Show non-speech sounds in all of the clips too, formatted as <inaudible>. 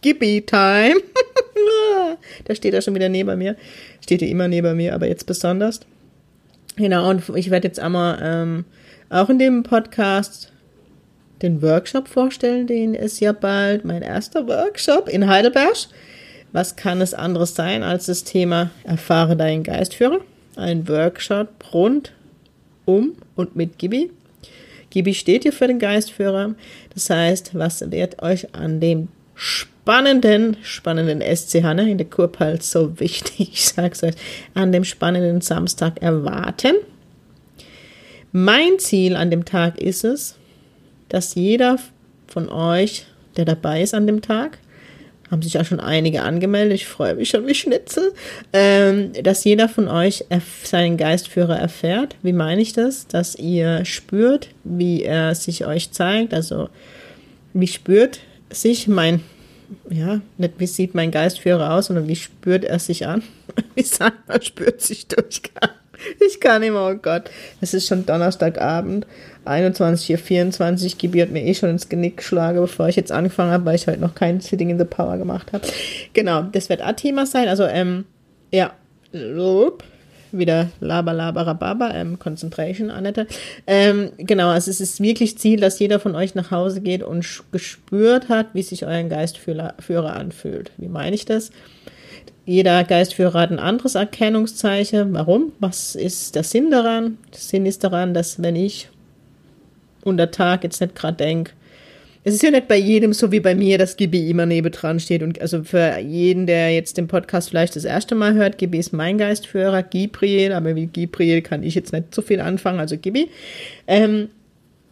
Gibi Time. <laughs> da steht er schon wieder neben mir. Steht ja immer neben mir, aber jetzt besonders. Genau, und ich werde jetzt einmal ähm, auch in dem Podcast den Workshop vorstellen, den ist ja bald mein erster Workshop in Heidelberg. Was kann es anderes sein als das Thema Erfahre deinen Geistführer? Ein Workshop rund um und mit Gibi. Gibi steht hier für den Geistführer. Das heißt, was wird euch an dem spannenden, spannenden SCH, ne, in der Kurpals so wichtig, <laughs> ich sag's euch, an dem spannenden Samstag erwarten? Mein Ziel an dem Tag ist es, dass jeder von euch, der dabei ist an dem Tag, haben sich ja schon einige angemeldet, ich freue mich schon wie Schnitzel, ähm, dass jeder von euch seinen Geistführer erfährt. Wie meine ich das? Dass ihr spürt, wie er sich euch zeigt, also wie spürt sich mein, ja, nicht wie sieht mein Geistführer aus, sondern wie spürt er sich an? <laughs> Wie sagt man, spürt sich durch? Ich kann immer, oh Gott, es ist schon Donnerstagabend, 21.24 Gebiert mir eh schon ins Genick geschlagen, bevor ich jetzt angefangen habe, weil ich halt noch kein Sitting in the Power gemacht habe. Genau, das wird auch Thema sein. Also, ähm, ja, wieder Laber, Laber, Rababa, ähm, Concentration, Annette. Ähm, genau, also es ist wirklich Ziel, dass jeder von euch nach Hause geht und gespürt hat, wie sich euer Geistführer anfühlt. Wie meine ich das? Jeder Geistführer hat ein anderes Erkennungszeichen. Warum? Was ist der Sinn daran? Der Sinn ist daran, dass wenn ich unter Tag jetzt nicht gerade denke, es ist ja nicht bei jedem so wie bei mir, dass Gibi immer neben dran steht. Und also für jeden, der jetzt den Podcast vielleicht das erste Mal hört, Gibi ist mein Geistführer, Gibriel, aber wie Gibriel kann ich jetzt nicht so viel anfangen, also Gibi. Ähm,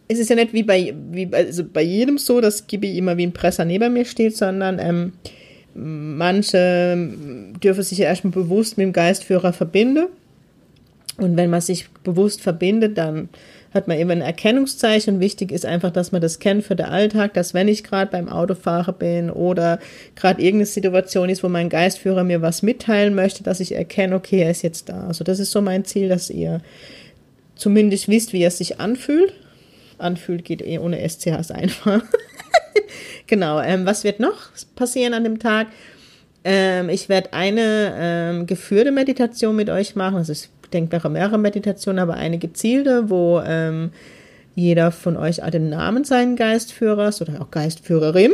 es ist ja nicht wie bei, wie, also bei jedem so, dass Gibi immer wie ein Presser neben mir steht, sondern ähm, manche dürfen sich ja erstmal bewusst mit dem Geistführer verbinden. Und wenn man sich bewusst verbindet, dann hat man eben ein Erkennungszeichen. Wichtig ist einfach, dass man das kennt für den Alltag, dass wenn ich gerade beim Autofahren bin oder gerade irgendeine Situation ist, wo mein Geistführer mir was mitteilen möchte, dass ich erkenne, okay, er ist jetzt da. Also das ist so mein Ziel, dass ihr zumindest wisst, wie er sich anfühlt. Anfühlt geht eh ohne SCHs einfach. <laughs> genau. Ähm, was wird noch passieren an dem Tag? Ähm, ich werde eine ähm, geführte Meditation mit euch machen. Also es denkbare mehrere Meditationen, aber eine gezielte, wo ähm, jeder von euch den Namen seinen Geistführers oder auch Geistführerin,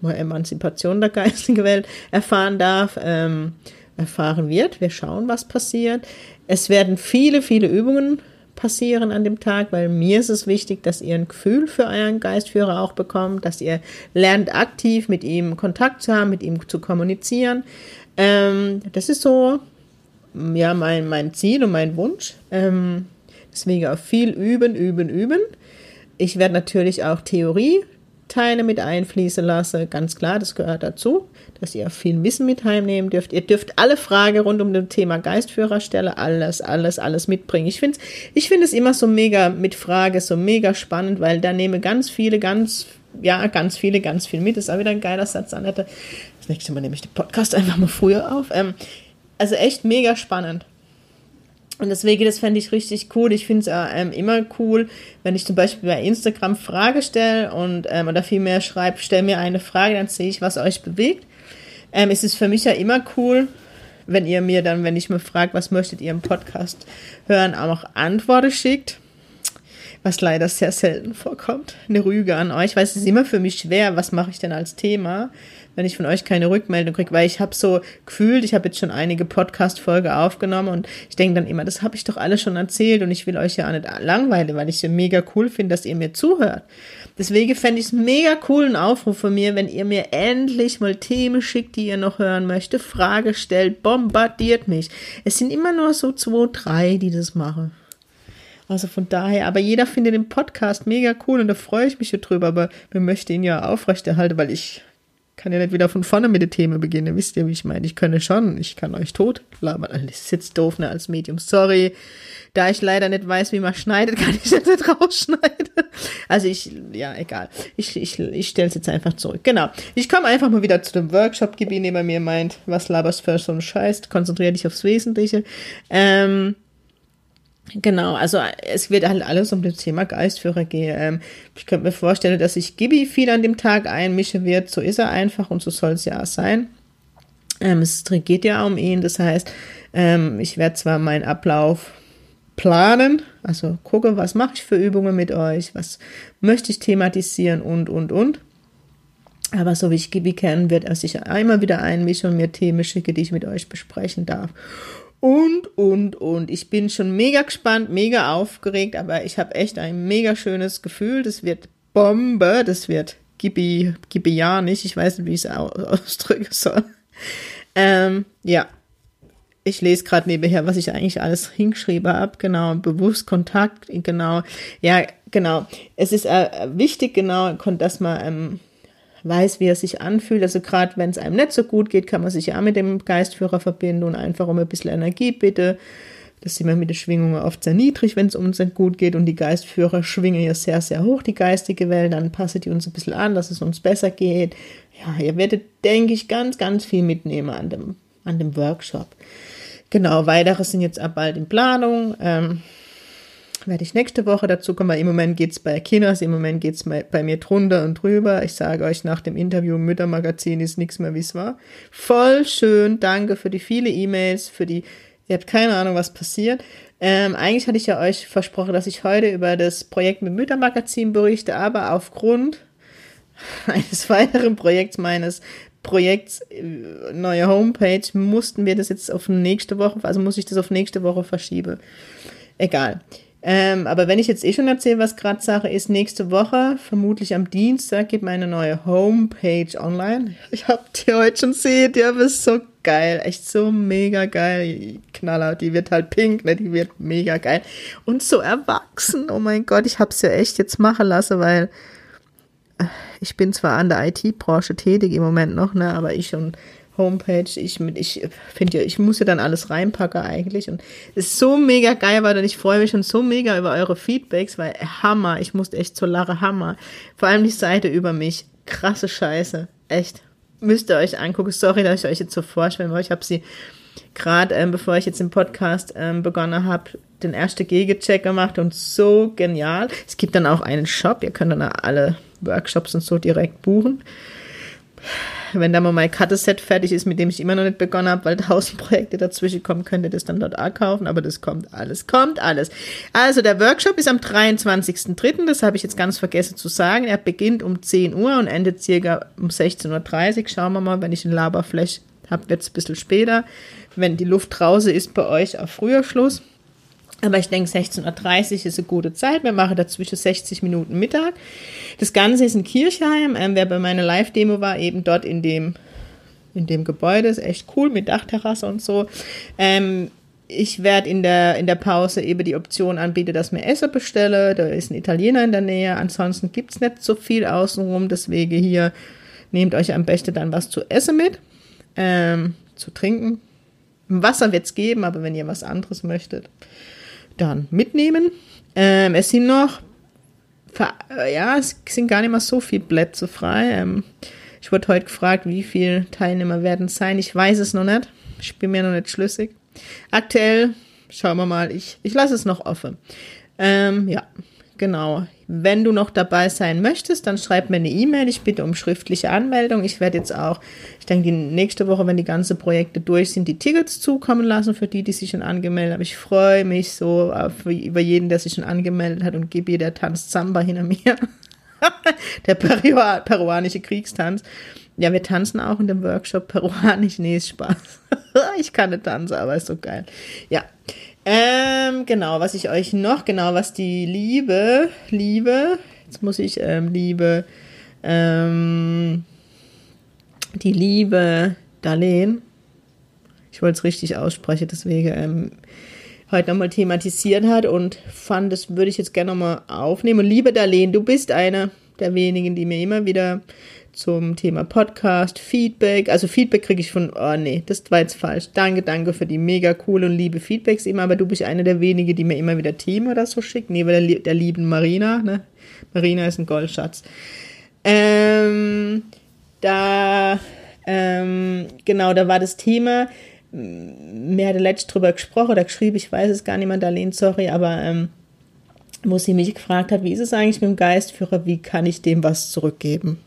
mal Emanzipation der geistigen Welt, erfahren darf, ähm, erfahren wird. Wir schauen, was passiert. Es werden viele, viele Übungen passieren an dem Tag, weil mir ist es wichtig, dass ihr ein Gefühl für euren Geistführer auch bekommt, dass ihr lernt aktiv mit ihm Kontakt zu haben, mit ihm zu kommunizieren. Ähm, das ist so ja, mein, mein Ziel und mein Wunsch. Ähm, deswegen auch viel üben, üben, üben. Ich werde natürlich auch Theorieteile mit einfließen lassen. Ganz klar, das gehört dazu, dass ihr viel Wissen mit heimnehmen dürft. Ihr dürft alle Fragen rund um das Thema Geistführerstelle, alles, alles, alles mitbringen. Ich finde ich finde es immer so mega mit Frage, so mega spannend, weil da nehmen ganz viele, ganz, ja, ganz viele, ganz viel mit. Das ist auch wieder ein geiler Satz, Annette. Das nächste Mal nehme ich den Podcast einfach mal früher auf. Ähm, also echt mega spannend. Und deswegen, das fände ich richtig cool. Ich finde es äh, ähm, immer cool, wenn ich zum Beispiel bei Instagram Frage stelle und ähm, oder vielmehr schreibe, stell mir eine Frage, dann sehe ich, was euch bewegt. Ähm, es ist für mich ja immer cool, wenn ihr mir dann, wenn ich mir frage, was möchtet ihr im Podcast hören, auch Antworten schickt. Was leider sehr selten vorkommt. Eine Rüge an euch, weil es ist immer für mich schwer, was mache ich denn als Thema? Wenn ich von euch keine Rückmeldung kriege, weil ich habe so gefühlt, ich habe jetzt schon einige Podcast-Folge aufgenommen und ich denke dann immer, das habe ich doch alles schon erzählt und ich will euch ja auch nicht langweilen, weil ich es ja mega cool finde, dass ihr mir zuhört. Deswegen fände ich es mega cool, einen Aufruf von mir, wenn ihr mir endlich mal Themen schickt, die ihr noch hören möchtet, Frage stellt, bombardiert mich. Es sind immer nur so zwei, drei, die das machen. Also von daher, aber jeder findet den Podcast mega cool und da freue ich mich drüber, aber wir möchten ihn ja aufrechterhalten, weil ich kann ja nicht wieder von vorne mit den Themen beginnen. Wisst ihr, wie ich meine? Ich könne schon, ich kann euch tot labern. Das ist jetzt doof, ne, als Medium. Sorry. Da ich leider nicht weiß, wie man schneidet, <laughs> kann ich das nicht rausschneiden. Also ich, ja, egal. Ich, ich, ich stelle es jetzt einfach zurück. Genau. Ich komme einfach mal wieder zu dem Workshop, Gibi neben mir meint, was laberst für so ein Scheiß, konzentriere dich aufs Wesentliche. Ähm, Genau, also es wird halt alles um das Thema Geistführer gehen. Ähm, ich könnte mir vorstellen, dass sich Gibi viel an dem Tag einmischen wird. So ist er einfach und so soll es ja auch sein. Ähm, es geht ja um ihn, das heißt, ähm, ich werde zwar meinen Ablauf planen, also gucke, was mache ich für Übungen mit euch, was möchte ich thematisieren und, und, und. Aber so wie ich Gibi kenne, wird er sich einmal wieder einmischen und mir Themen schicke, die ich mit euch besprechen darf und, und, und. Ich bin schon mega gespannt, mega aufgeregt, aber ich habe echt ein mega schönes Gefühl. Das wird Bombe, das wird Gibi, Gibianisch. Ich weiß nicht, wie ich es <laughs> ausdrücken soll. Ähm, ja, ich lese gerade nebenher, was ich eigentlich alles hingeschrieben habe. Genau, bewusst Kontakt, genau. Ja, genau. Es ist äh, wichtig, genau, dass man ähm, weiß, wie er sich anfühlt. Also gerade wenn es einem nicht so gut geht, kann man sich ja auch mit dem Geistführer verbinden und einfach um ein bisschen Energie bitte. Das sind wir mit den Schwingungen oft sehr niedrig, wenn es uns nicht gut geht und die Geistführer schwingen ja sehr, sehr hoch, die geistige Welt, dann passet die uns ein bisschen an, dass es uns besser geht. Ja, ihr werdet, denke ich, ganz, ganz viel mitnehmen an dem, an dem Workshop. Genau, weitere sind jetzt ab bald in Planung. Ähm, werde ich nächste Woche dazu kommen, weil im Moment geht es bei Kinos, im Moment geht es bei mir drunter und drüber. Ich sage euch nach dem Interview im Müttermagazin ist nichts mehr, wie es war. Voll schön, danke für die viele E-Mails, für die, ihr habt keine Ahnung, was passiert. Ähm, eigentlich hatte ich ja euch versprochen, dass ich heute über das Projekt mit Müttermagazin berichte, aber aufgrund <laughs> eines weiteren Projekts meines Projekts äh, neue Homepage mussten wir das jetzt auf nächste Woche, also muss ich das auf nächste Woche verschieben. Egal. Ähm, aber wenn ich jetzt eh schon erzähle, was gerade Sache ist, nächste Woche, vermutlich am Dienstag, geht meine neue Homepage online. <laughs> Ich hab die heute schon sehen, die ist so geil, echt so mega geil. Knaller, die wird halt pink, ne, die wird mega geil. Und so erwachsen, oh mein Gott, ich hab's ja echt jetzt machen lassen, weil äh, ich bin zwar an der IT-Branche tätig im Moment noch, ne, aber ich und Homepage. Ich, ich finde ja, ich muss ja dann alles reinpacken eigentlich. Und es ist so mega geil, weil ich freue mich schon so mega über eure Feedbacks, weil Hammer, ich musste echt zur Lache Hammer. Vor allem die Seite über mich. Krasse Scheiße. Echt. Müsst ihr euch angucken. Sorry, dass ich euch jetzt so vorstellen wollte. Ich habe sie gerade, ähm, bevor ich jetzt den Podcast ähm, begonnen habe, den ersten Gegencheck gemacht und so genial. Es gibt dann auch einen Shop. Ihr könnt dann alle Workshops und so direkt buchen wenn da mal mein Cut-Set fertig ist, mit dem ich immer noch nicht begonnen habe, weil tausend Projekte dazwischen kommen, könnt ihr das dann dort auch kaufen, aber das kommt alles, kommt alles. Also der Workshop ist am 23.03., das habe ich jetzt ganz vergessen zu sagen. Er beginnt um 10 Uhr und endet circa um 16.30 Uhr. Schauen wir mal, wenn ich ein Laberflash habe, wird es ein bisschen später. Wenn die Luft draußen ist, bei euch auch früher Schluss. Aber ich denke, 16.30 Uhr ist eine gute Zeit. Wir machen dazwischen 60 Minuten Mittag. Das Ganze ist in Kirchheim. Ähm, wer bei meiner Live-Demo war, eben dort in dem, in dem Gebäude. Ist echt cool mit Dachterrasse und so. Ähm, ich werde in der, in der Pause eben die Option anbieten, dass mir Essen bestelle. Da ist ein Italiener in der Nähe. Ansonsten gibt's nicht so viel außenrum. Deswegen hier nehmt euch am besten dann was zu essen mit. Ähm, zu trinken. Wasser wird's geben, aber wenn ihr was anderes möchtet, dann mitnehmen. Ähm, es sind noch, ja, es sind gar nicht mal so viele Plätze frei. Ähm, ich wurde heute gefragt, wie viele Teilnehmer werden sein. Ich weiß es noch nicht. Ich bin mir noch nicht schlüssig. Aktuell, schauen wir mal, ich, ich lasse es noch offen. Ähm, ja, Genau. Wenn du noch dabei sein möchtest, dann schreib mir eine E-Mail. Ich bitte um schriftliche Anmeldung. Ich werde jetzt auch, ich denke, die nächste Woche, wenn die ganzen Projekte durch sind, die Tickets zukommen lassen für die, die sich schon angemeldet haben. Ich freue mich so auf, über jeden, der sich schon angemeldet hat und gebe ihr der tanzt Samba hinter mir. <laughs> der Peru peruanische Kriegstanz. Ja, wir tanzen auch in dem Workshop peruanisch. Nee, ist Spaß. <laughs> ich kann nicht tanzen, aber ist so geil. Ja, ähm, genau, was ich euch noch, genau, was die Liebe, Liebe, jetzt muss ich, ähm, Liebe, ähm, die Liebe Darlene, ich wollte es richtig aussprechen, deswegen, ähm, heute nochmal thematisiert hat und fand, das würde ich jetzt gerne nochmal aufnehmen. Und liebe Darlene, du bist eine der wenigen, die mir immer wieder zum Thema Podcast, Feedback. Also Feedback kriege ich von, oh nee, das war jetzt falsch. Danke, danke für die mega coole und liebe Feedbacks immer, aber du bist eine der wenigen, die mir immer wieder Themen oder so schickt. Neben der, der lieben Marina, ne? Marina ist ein Goldschatz. Ähm, da, ähm, genau, da war das Thema, mir hatte letztens drüber gesprochen oder geschrieben, ich weiß es gar nicht mehr, Darlene, sorry, aber ähm, wo sie mich gefragt hat, wie ist es eigentlich mit dem Geistführer, wie kann ich dem was zurückgeben?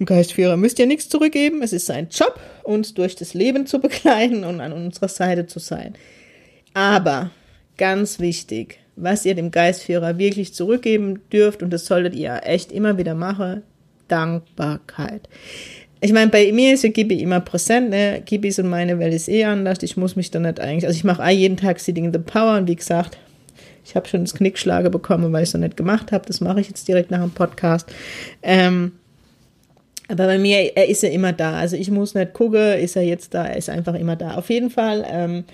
Ein Geistführer müsst ihr nichts zurückgeben, es ist sein Job, uns durch das Leben zu begleiten und an unserer Seite zu sein. Aber ganz wichtig, was ihr dem Geistführer wirklich zurückgeben dürft, und das solltet ihr echt immer wieder machen, Dankbarkeit. Ich meine, bei mir ist ja Gibi immer präsent, ne? Gibis und meine Welt ist eh anders. Ich muss mich da nicht eigentlich, also ich mache jeden Tag Sitting in the Power und wie gesagt, ich habe schon das Knickschlager bekommen, weil ich es noch nicht gemacht habe. Das mache ich jetzt direkt nach dem Podcast. Ähm, aber bei mir, er ist ja immer da. Also ich muss nicht gucken, ist er jetzt da, er ist einfach immer da. Auf jeden Fall ähm,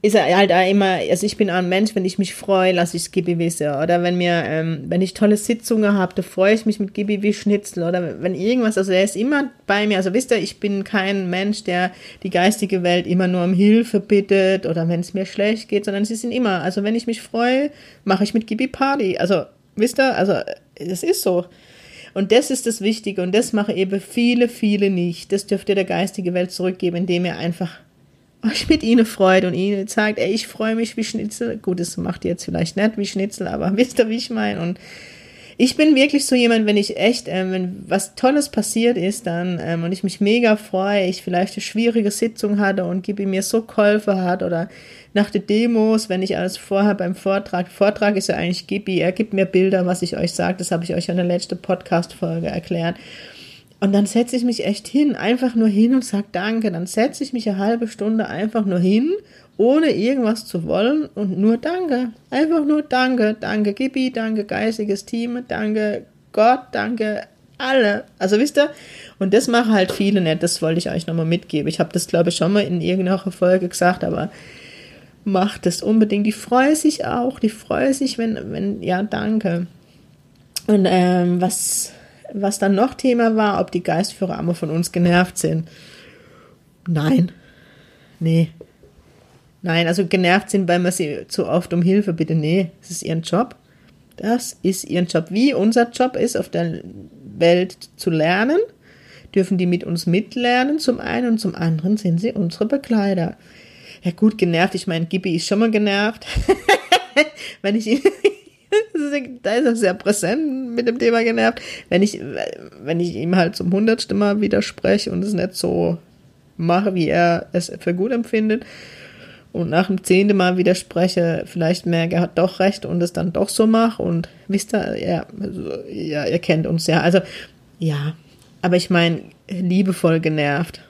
ist er halt auch immer, also ich bin auch ein Mensch, wenn ich mich freue, lasse ich es wissen. Oder wenn mir, ähm, wenn ich tolle Sitzungen habe, da freue ich mich mit Gibi wie Schnitzel. Oder wenn irgendwas, also er ist immer bei mir. Also wisst ihr, ich bin kein Mensch, der die geistige Welt immer nur um Hilfe bittet oder wenn es mir schlecht geht, sondern sie sind immer, also wenn ich mich freue, mache ich mit Gibi Party. Also, wisst ihr, also das ist so. Und das ist das Wichtige und das mache eben viele, viele nicht. Das dürft ihr der geistigen Welt zurückgeben, indem ihr einfach euch mit ihnen freut und ihnen zeigt, ey, ich freue mich wie Schnitzel. Gut, das macht ihr jetzt vielleicht nicht wie Schnitzel, aber <laughs> wisst ihr, wie ich meine? Und ich bin wirklich so jemand, wenn ich echt, ähm, wenn was Tolles passiert ist, dann ähm, und ich mich mega freue, ich vielleicht eine schwierige Sitzung hatte und Gibi mir so geholfen hat oder nach den Demos, wenn ich alles vorher beim Vortrag, Vortrag ist ja eigentlich Gibi, er gibt mir Bilder, was ich euch sage, das habe ich euch in der letzten Podcast-Folge erklärt. Und dann setze ich mich echt hin, einfach nur hin und sage Danke. Dann setze ich mich eine halbe Stunde einfach nur hin, ohne irgendwas zu wollen und nur Danke. Einfach nur Danke. Danke Gibi, danke geistiges Team, danke Gott, danke alle. Also wisst ihr, und das machen halt viele nicht, das wollte ich euch nochmal mitgeben. Ich habe das, glaube ich, schon mal in irgendeiner Folge gesagt, aber macht es unbedingt. Die freuen sich auch, die freuen sich, wenn, wenn, ja, danke. Und ähm, was was dann noch Thema war, ob die Geistführer einmal von uns genervt sind. Nein. Nee. Nein, also genervt sind, weil man sie zu oft um Hilfe bitte. Nee, das ist ihren Job. Das ist ihren Job. Wie unser Job ist, auf der Welt zu lernen, dürfen die mit uns mitlernen, zum einen und zum anderen sind sie unsere Begleiter. Ja gut, genervt, ich meine, Gibi ist schon mal genervt. <laughs> Wenn ich ihn <laughs> da ist er sehr präsent mit dem Thema genervt. Wenn ich, wenn ich ihm halt zum hundertsten Mal widerspreche und es nicht so mache, wie er es für gut empfindet, und nach dem zehnten Mal widerspreche, vielleicht merke, er hat doch recht und es dann doch so mache und wisst ihr, ja, also, ja, ihr kennt uns ja. Also, ja, aber ich meine, liebevoll genervt.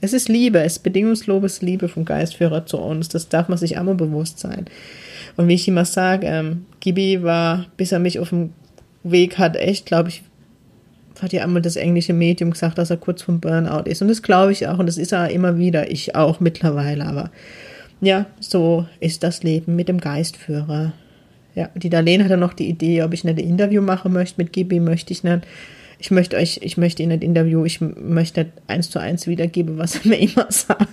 Es ist Liebe, es ist bedingungsloses Liebe vom Geistführer zu uns. Das darf man sich einmal bewusst sein. Und wie ich immer sage, ähm, Gibi war, bis er mich auf dem Weg hat, echt, glaube ich, hat ja einmal das englische Medium gesagt, dass er kurz vom Burnout ist. Und das glaube ich auch. Und das ist er immer wieder. Ich auch mittlerweile. Aber ja, so ist das Leben mit dem Geistführer. Ja, die Darlene hatte noch die Idee, ob ich nicht ein Interview machen möchte mit Gibi, möchte ich nicht. Ich möchte euch, ich möchte ihn nicht interviewen, ich möchte nicht eins zu eins wiedergeben, was er <laughs> mir immer sagt.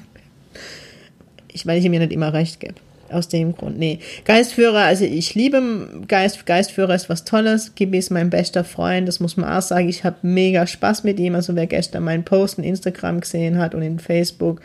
Ich, weil ich ihm ja nicht immer recht gebe aus dem Grund. Nee. Geistführer, also ich liebe Geist, Geistführer ist was Tolles. Gibi ist mein bester Freund, das muss man auch sagen. Ich habe mega Spaß mit ihm. Also wer gestern meinen Post in Instagram gesehen hat und in Facebook,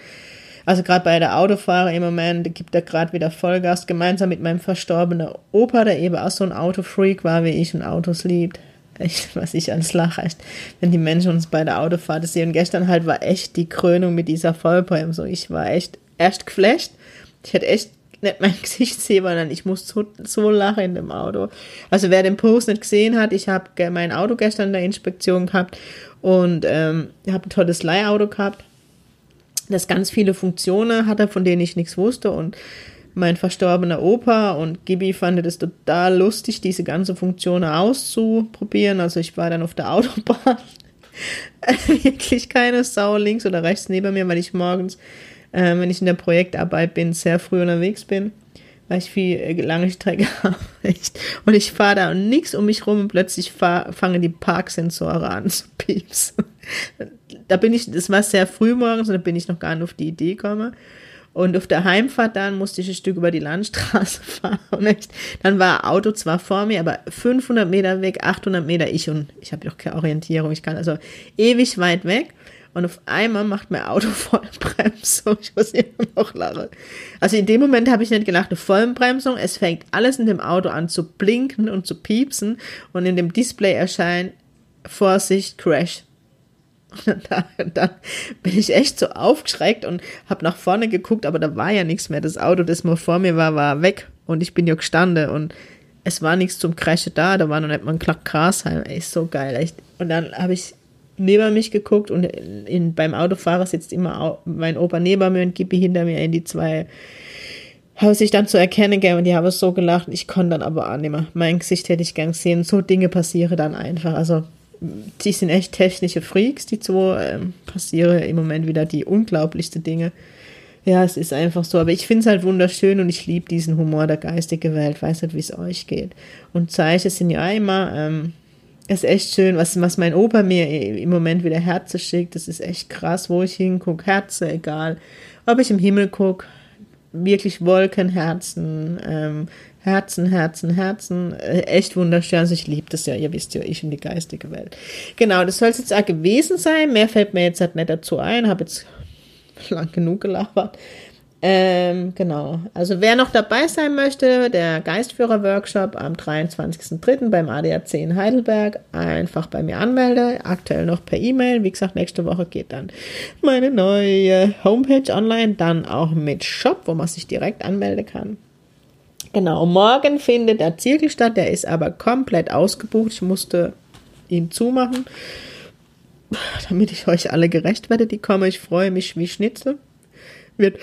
also gerade bei der Autofahrer im Moment gibt er gerade wieder Vollgas, gemeinsam mit meinem verstorbenen Opa, der eben auch so ein Autofreak war wie ich und Autos liebt. Echt, was ich ans Lache, echt, wenn die Menschen uns bei der Autofahrt sehen. Und gestern halt war echt die Krönung mit dieser Vollbremse. Ich war echt erst geflasht. Ich hätte echt nicht mein <laughs> Gesicht sehe, sondern ich muss so, so lachen dem Auto. Also wer den Post nicht gesehen hat, ich habe mein Auto gestern in der Inspektion gehabt und ähm, habe ein tolles Leihauto gehabt, das ganz viele Funktionen hatte, von denen ich nichts wusste und mein verstorbener Opa und Gibi fand es total lustig, diese ganze Funktionen auszuprobieren. Also ich war dann auf der <laughs> Autobahn. <laughs> Wirklich keine Sau links oder rechts neben mir, weil ich morgens äh, wenn ich in der Projektarbeit bin, sehr früh unterwegs bin, weil ich viel äh, lange Strecke <laughs> habe. Echt. Und ich fahre da und nichts um mich rum und plötzlich fahr, fangen die Parksensoren an zu piepsen. Da bin ich, das war sehr früh morgens und da bin ich noch gar nicht auf die Idee gekommen. Und auf der Heimfahrt dann musste ich ein Stück über die Landstraße <laughs> fahren. Und dann war Auto zwar vor mir, aber 500 Meter weg, 800 Meter ich und ich habe doch keine Orientierung. Ich kann also ewig weit weg. Und auf einmal macht mein Auto <laughs> Vollbremsung. Ich muss immer noch lachen. Also in dem Moment habe ich nicht gedacht, eine Vollbremsung. Es fängt alles in dem Auto an zu blinken und zu piepsen. Und in dem Display erscheint Vorsicht, Crash. Und dann, dann bin ich echt so aufgeschreckt und habe nach vorne geguckt, aber da war ja nichts mehr. Das Auto, das mal vor mir war, war weg und ich bin ja gestanden und es war nichts zum Crashen da. Da war noch nicht mal ein Klack Grashalm. Ey, so geil. Echt. Und dann habe ich neben mich geguckt und in, beim Autofahrer sitzt immer mein Opa neben mir und Gippi hinter mir in die zwei habe sich dann zu erkennen gegeben und die haben so gelacht. Ich konnte dann aber auch nicht mehr. Mein Gesicht hätte ich gern gesehen. So Dinge passieren dann einfach. Also die sind echt technische Freaks, die zwei. Ähm, passieren im Moment wieder die unglaublichsten Dinge. Ja, es ist einfach so. Aber ich finde es halt wunderschön und ich liebe diesen Humor der geistigen Welt. Weiß nicht, wie es euch geht. Und Zeichen sind ja immer, ähm, ist echt schön, was, was mein Opa mir im Moment wieder Herze schickt. Das ist echt krass, wo ich hingucke. Herze, egal. Ob ich im Himmel gucke, wirklich Wolken, Herzen, ähm, Herzen, Herzen, Herzen. Äh, echt wunderschön. Also ich liebe das ja. Ihr wisst ja, ich und die geistige Welt. Genau, das soll es jetzt auch gewesen sein. Mehr fällt mir jetzt halt nicht dazu ein. Habe jetzt <laughs> lang genug gelabert. Ähm, genau. Also wer noch dabei sein möchte, der Geistführer-Workshop am 23.03. beim ADAC in Heidelberg, einfach bei mir anmelde. Aktuell noch per E-Mail. Wie gesagt, nächste Woche geht dann meine neue Homepage online, dann auch mit Shop, wo man sich direkt anmelden kann. Genau, morgen findet der Zirkel statt, der ist aber komplett ausgebucht. Ich musste ihn zumachen, damit ich euch alle gerecht werde, die kommen. Ich freue mich wie Schnitzel. Wird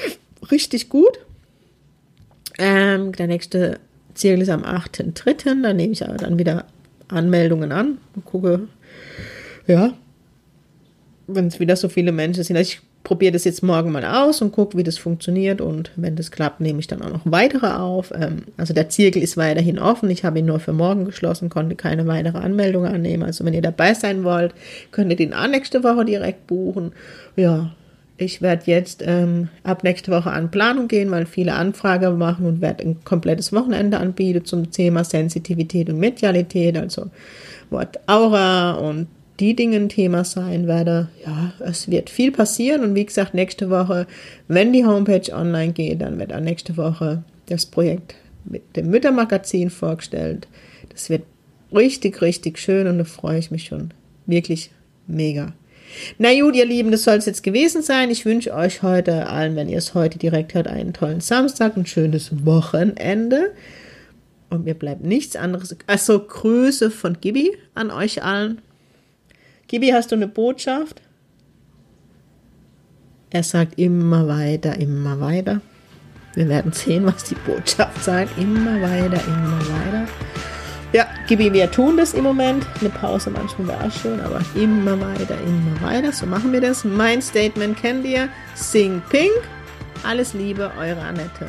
richtig gut. Ähm, der nächste Zirkel ist am 8.3. Da nehme ich aber dann wieder Anmeldungen an und gucke, ja, wenn es wieder so viele Menschen sind. Also ich probiere das jetzt morgen mal aus und gucke, wie das funktioniert. Und wenn das klappt, nehme ich dann auch noch weitere auf. Ähm, also der Zirkel ist weiterhin offen. Ich habe ihn nur für morgen geschlossen, konnte keine weitere Anmeldung annehmen. Also wenn ihr dabei sein wollt, könnt ihr den auch nächste Woche direkt buchen. Ja, ich werde jetzt ähm, ab nächste Woche an Planung gehen, weil viele Anfragen machen und werde ein komplettes Wochenende anbieten zum Thema Sensitivität und Medialität, also Wort Aura und die Dinge ein Thema sein werde. Ja, es wird viel passieren und wie gesagt, nächste Woche, wenn die Homepage online geht, dann wird auch nächste Woche das Projekt mit dem Müttermagazin vorgestellt. Das wird richtig, richtig schön und da freue ich mich schon wirklich mega. Na gut, ihr Lieben, das soll es jetzt gewesen sein. Ich wünsche euch heute allen, wenn ihr es heute direkt hört, einen tollen Samstag, ein schönes Wochenende. Und mir bleibt nichts anderes. Also Grüße von Gibi an euch allen. Gibi, hast du eine Botschaft? Er sagt immer weiter, immer weiter. Wir werden sehen, was die Botschaft sagt. Immer weiter, immer weiter. Ja, Gibi, wir tun das im Moment. Eine Pause manchmal wäre auch schön, aber immer weiter, immer weiter. So machen wir das. Mein Statement kennt ihr. Sing Pink. Alles Liebe, eure Annette.